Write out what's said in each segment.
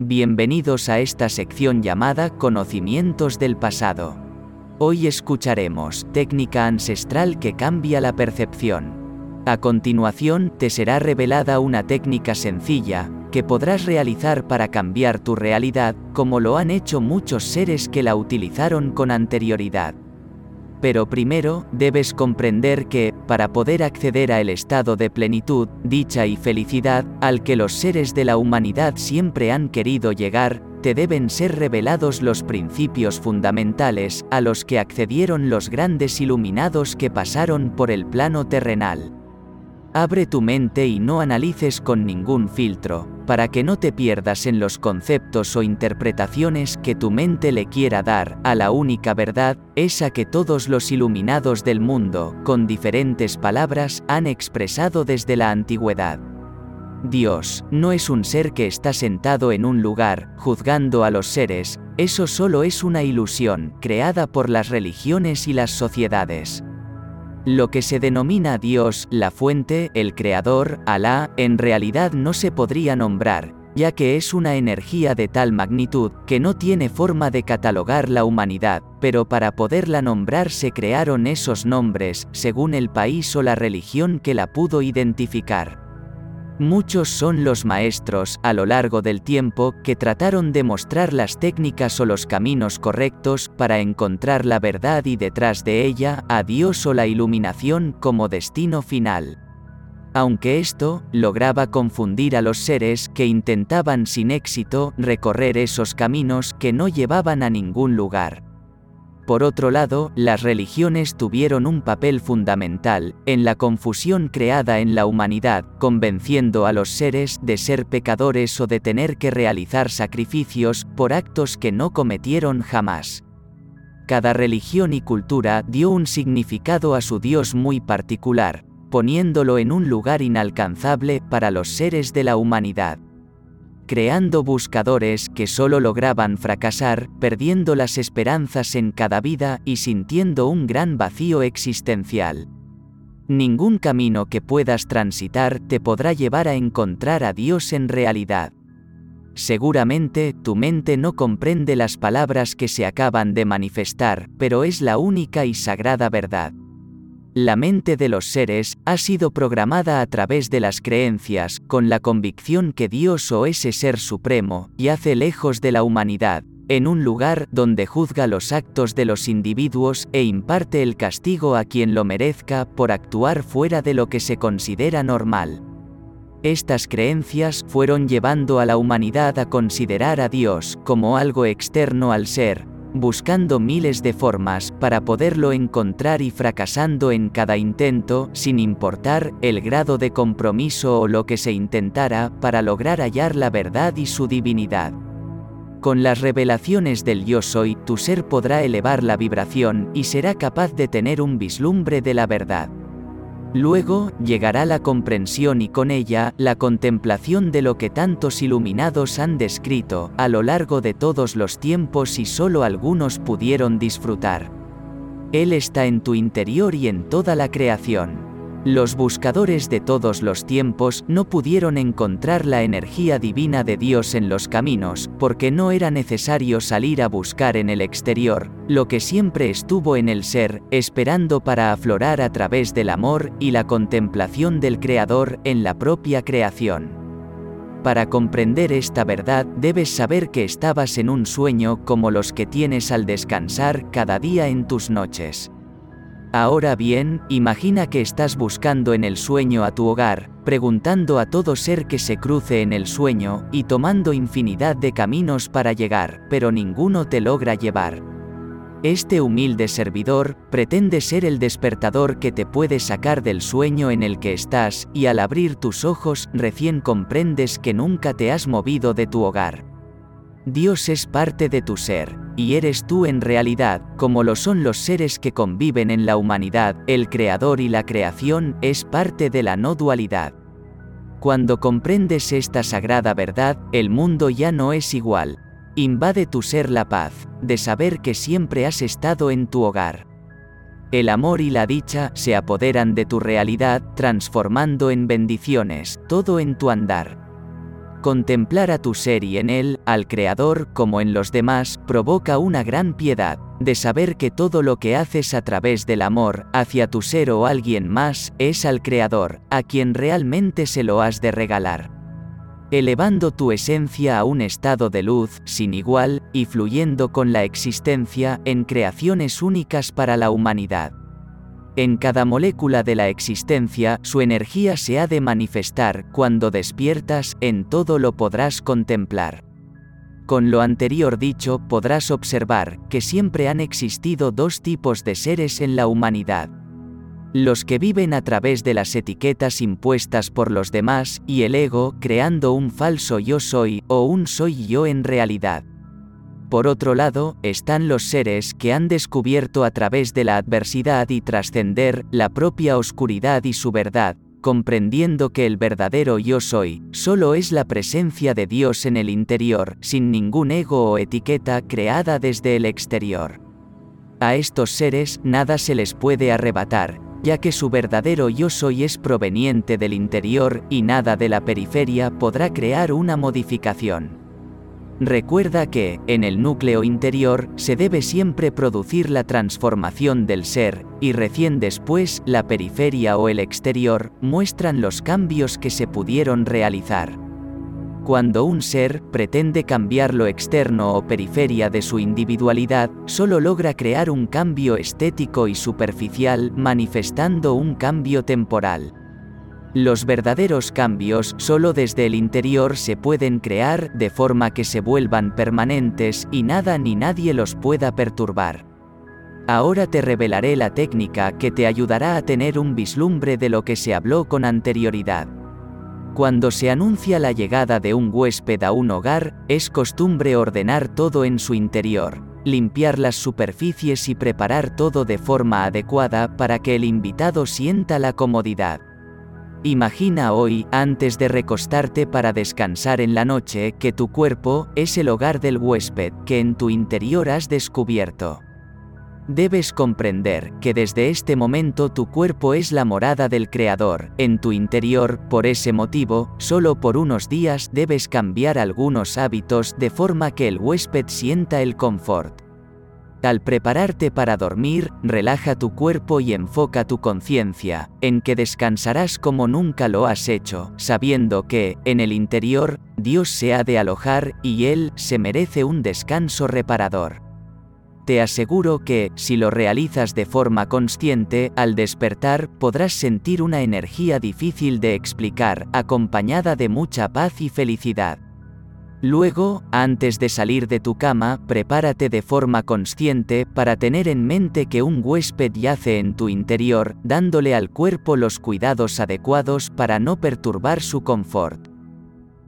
Bienvenidos a esta sección llamada Conocimientos del pasado. Hoy escucharemos técnica ancestral que cambia la percepción. A continuación te será revelada una técnica sencilla, que podrás realizar para cambiar tu realidad, como lo han hecho muchos seres que la utilizaron con anterioridad. Pero primero, debes comprender que, para poder acceder a el estado de plenitud, dicha y felicidad, al que los seres de la humanidad siempre han querido llegar, te deben ser revelados los principios fundamentales, a los que accedieron los grandes iluminados que pasaron por el plano terrenal. Abre tu mente y no analices con ningún filtro, para que no te pierdas en los conceptos o interpretaciones que tu mente le quiera dar a la única verdad, esa que todos los iluminados del mundo, con diferentes palabras, han expresado desde la antigüedad. Dios, no es un ser que está sentado en un lugar, juzgando a los seres, eso solo es una ilusión, creada por las religiones y las sociedades. Lo que se denomina Dios, la fuente, el creador, Alá, en realidad no se podría nombrar, ya que es una energía de tal magnitud que no tiene forma de catalogar la humanidad, pero para poderla nombrar se crearon esos nombres, según el país o la religión que la pudo identificar. Muchos son los maestros, a lo largo del tiempo, que trataron de mostrar las técnicas o los caminos correctos para encontrar la verdad y detrás de ella, a Dios o la iluminación como destino final. Aunque esto lograba confundir a los seres que intentaban sin éxito recorrer esos caminos que no llevaban a ningún lugar. Por otro lado, las religiones tuvieron un papel fundamental en la confusión creada en la humanidad, convenciendo a los seres de ser pecadores o de tener que realizar sacrificios por actos que no cometieron jamás. Cada religión y cultura dio un significado a su Dios muy particular, poniéndolo en un lugar inalcanzable para los seres de la humanidad creando buscadores que solo lograban fracasar, perdiendo las esperanzas en cada vida y sintiendo un gran vacío existencial. Ningún camino que puedas transitar te podrá llevar a encontrar a Dios en realidad. Seguramente tu mente no comprende las palabras que se acaban de manifestar, pero es la única y sagrada verdad. La mente de los seres ha sido programada a través de las creencias, con la convicción que Dios o ese ser supremo, yace lejos de la humanidad, en un lugar donde juzga los actos de los individuos e imparte el castigo a quien lo merezca por actuar fuera de lo que se considera normal. Estas creencias fueron llevando a la humanidad a considerar a Dios como algo externo al ser, buscando miles de formas para poderlo encontrar y fracasando en cada intento, sin importar el grado de compromiso o lo que se intentara para lograr hallar la verdad y su divinidad. Con las revelaciones del yo soy, tu ser podrá elevar la vibración y será capaz de tener un vislumbre de la verdad. Luego, llegará la comprensión y con ella, la contemplación de lo que tantos iluminados han descrito, a lo largo de todos los tiempos y solo algunos pudieron disfrutar. Él está en tu interior y en toda la creación. Los buscadores de todos los tiempos no pudieron encontrar la energía divina de Dios en los caminos, porque no era necesario salir a buscar en el exterior, lo que siempre estuvo en el ser, esperando para aflorar a través del amor y la contemplación del Creador en la propia creación. Para comprender esta verdad debes saber que estabas en un sueño como los que tienes al descansar cada día en tus noches. Ahora bien, imagina que estás buscando en el sueño a tu hogar, preguntando a todo ser que se cruce en el sueño, y tomando infinidad de caminos para llegar, pero ninguno te logra llevar. Este humilde servidor pretende ser el despertador que te puede sacar del sueño en el que estás, y al abrir tus ojos recién comprendes que nunca te has movido de tu hogar. Dios es parte de tu ser, y eres tú en realidad, como lo son los seres que conviven en la humanidad, el Creador y la creación es parte de la no dualidad. Cuando comprendes esta sagrada verdad, el mundo ya no es igual. Invade tu ser la paz, de saber que siempre has estado en tu hogar. El amor y la dicha se apoderan de tu realidad, transformando en bendiciones todo en tu andar. Contemplar a tu ser y en él, al Creador, como en los demás, provoca una gran piedad, de saber que todo lo que haces a través del amor, hacia tu ser o alguien más, es al Creador, a quien realmente se lo has de regalar. Elevando tu esencia a un estado de luz sin igual, y fluyendo con la existencia en creaciones únicas para la humanidad. En cada molécula de la existencia su energía se ha de manifestar, cuando despiertas, en todo lo podrás contemplar. Con lo anterior dicho podrás observar que siempre han existido dos tipos de seres en la humanidad. Los que viven a través de las etiquetas impuestas por los demás y el ego creando un falso yo soy o un soy yo en realidad. Por otro lado, están los seres que han descubierto a través de la adversidad y trascender la propia oscuridad y su verdad, comprendiendo que el verdadero yo soy, solo es la presencia de Dios en el interior, sin ningún ego o etiqueta creada desde el exterior. A estos seres nada se les puede arrebatar, ya que su verdadero yo soy es proveniente del interior y nada de la periferia podrá crear una modificación. Recuerda que, en el núcleo interior, se debe siempre producir la transformación del ser, y recién después, la periferia o el exterior, muestran los cambios que se pudieron realizar. Cuando un ser pretende cambiar lo externo o periferia de su individualidad, solo logra crear un cambio estético y superficial, manifestando un cambio temporal. Los verdaderos cambios solo desde el interior se pueden crear de forma que se vuelvan permanentes y nada ni nadie los pueda perturbar. Ahora te revelaré la técnica que te ayudará a tener un vislumbre de lo que se habló con anterioridad. Cuando se anuncia la llegada de un huésped a un hogar, es costumbre ordenar todo en su interior, limpiar las superficies y preparar todo de forma adecuada para que el invitado sienta la comodidad. Imagina hoy, antes de recostarte para descansar en la noche, que tu cuerpo es el hogar del huésped que en tu interior has descubierto. Debes comprender que desde este momento tu cuerpo es la morada del Creador, en tu interior, por ese motivo, solo por unos días debes cambiar algunos hábitos de forma que el huésped sienta el confort. Al prepararte para dormir, relaja tu cuerpo y enfoca tu conciencia, en que descansarás como nunca lo has hecho, sabiendo que, en el interior, Dios se ha de alojar y Él se merece un descanso reparador. Te aseguro que, si lo realizas de forma consciente, al despertar podrás sentir una energía difícil de explicar, acompañada de mucha paz y felicidad. Luego, antes de salir de tu cama, prepárate de forma consciente para tener en mente que un huésped yace en tu interior, dándole al cuerpo los cuidados adecuados para no perturbar su confort.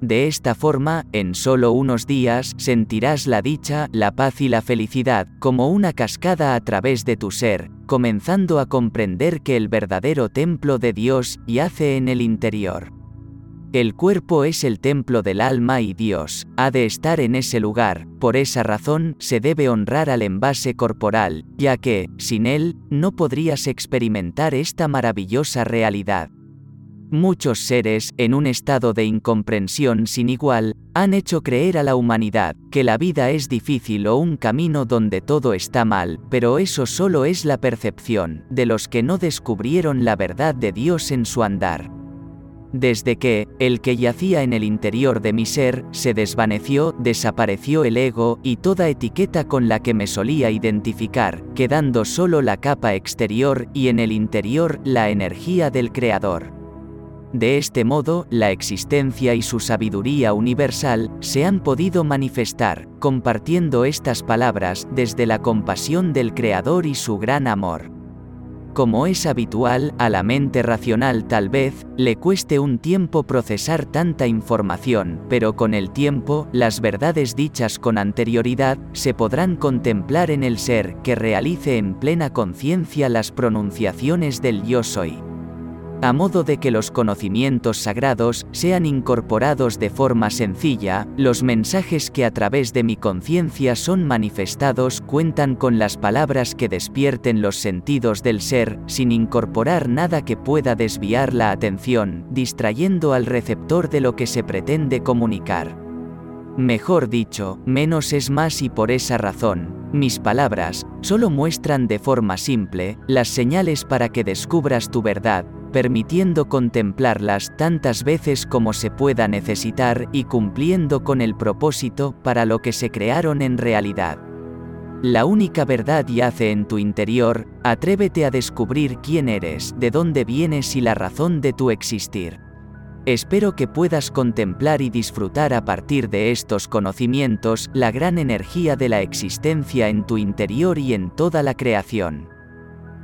De esta forma, en solo unos días, sentirás la dicha, la paz y la felicidad, como una cascada a través de tu ser, comenzando a comprender que el verdadero templo de Dios yace en el interior. El cuerpo es el templo del alma y Dios, ha de estar en ese lugar, por esa razón se debe honrar al envase corporal, ya que, sin él, no podrías experimentar esta maravillosa realidad. Muchos seres, en un estado de incomprensión sin igual, han hecho creer a la humanidad que la vida es difícil o un camino donde todo está mal, pero eso solo es la percepción de los que no descubrieron la verdad de Dios en su andar. Desde que, el que yacía en el interior de mi ser, se desvaneció, desapareció el ego y toda etiqueta con la que me solía identificar, quedando solo la capa exterior y en el interior la energía del Creador. De este modo, la existencia y su sabiduría universal se han podido manifestar, compartiendo estas palabras desde la compasión del Creador y su gran amor. Como es habitual, a la mente racional tal vez, le cueste un tiempo procesar tanta información, pero con el tiempo, las verdades dichas con anterioridad, se podrán contemplar en el ser que realice en plena conciencia las pronunciaciones del yo soy. A modo de que los conocimientos sagrados sean incorporados de forma sencilla, los mensajes que a través de mi conciencia son manifestados cuentan con las palabras que despierten los sentidos del ser, sin incorporar nada que pueda desviar la atención, distrayendo al receptor de lo que se pretende comunicar. Mejor dicho, menos es más y por esa razón, mis palabras, solo muestran de forma simple, las señales para que descubras tu verdad, permitiendo contemplarlas tantas veces como se pueda necesitar y cumpliendo con el propósito para lo que se crearon en realidad. La única verdad yace en tu interior, atrévete a descubrir quién eres, de dónde vienes y la razón de tu existir. Espero que puedas contemplar y disfrutar a partir de estos conocimientos la gran energía de la existencia en tu interior y en toda la creación.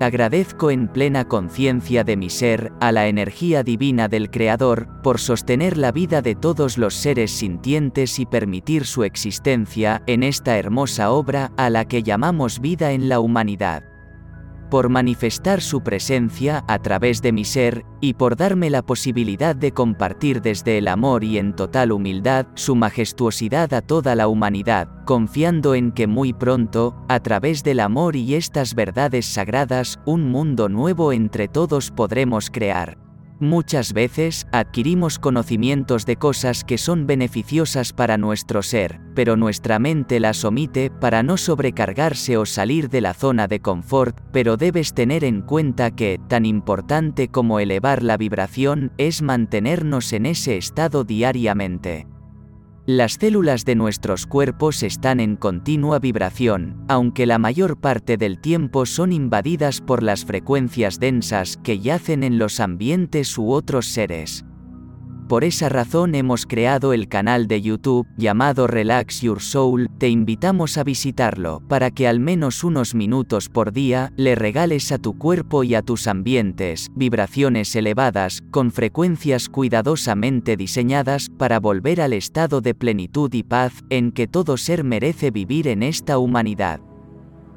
Agradezco en plena conciencia de mi ser a la energía divina del Creador por sostener la vida de todos los seres sintientes y permitir su existencia en esta hermosa obra a la que llamamos vida en la humanidad por manifestar su presencia a través de mi ser, y por darme la posibilidad de compartir desde el amor y en total humildad su majestuosidad a toda la humanidad, confiando en que muy pronto, a través del amor y estas verdades sagradas, un mundo nuevo entre todos podremos crear. Muchas veces, adquirimos conocimientos de cosas que son beneficiosas para nuestro ser, pero nuestra mente las omite para no sobrecargarse o salir de la zona de confort, pero debes tener en cuenta que, tan importante como elevar la vibración, es mantenernos en ese estado diariamente. Las células de nuestros cuerpos están en continua vibración, aunque la mayor parte del tiempo son invadidas por las frecuencias densas que yacen en los ambientes u otros seres. Por esa razón hemos creado el canal de YouTube llamado Relax Your Soul, te invitamos a visitarlo para que al menos unos minutos por día le regales a tu cuerpo y a tus ambientes vibraciones elevadas con frecuencias cuidadosamente diseñadas para volver al estado de plenitud y paz en que todo ser merece vivir en esta humanidad.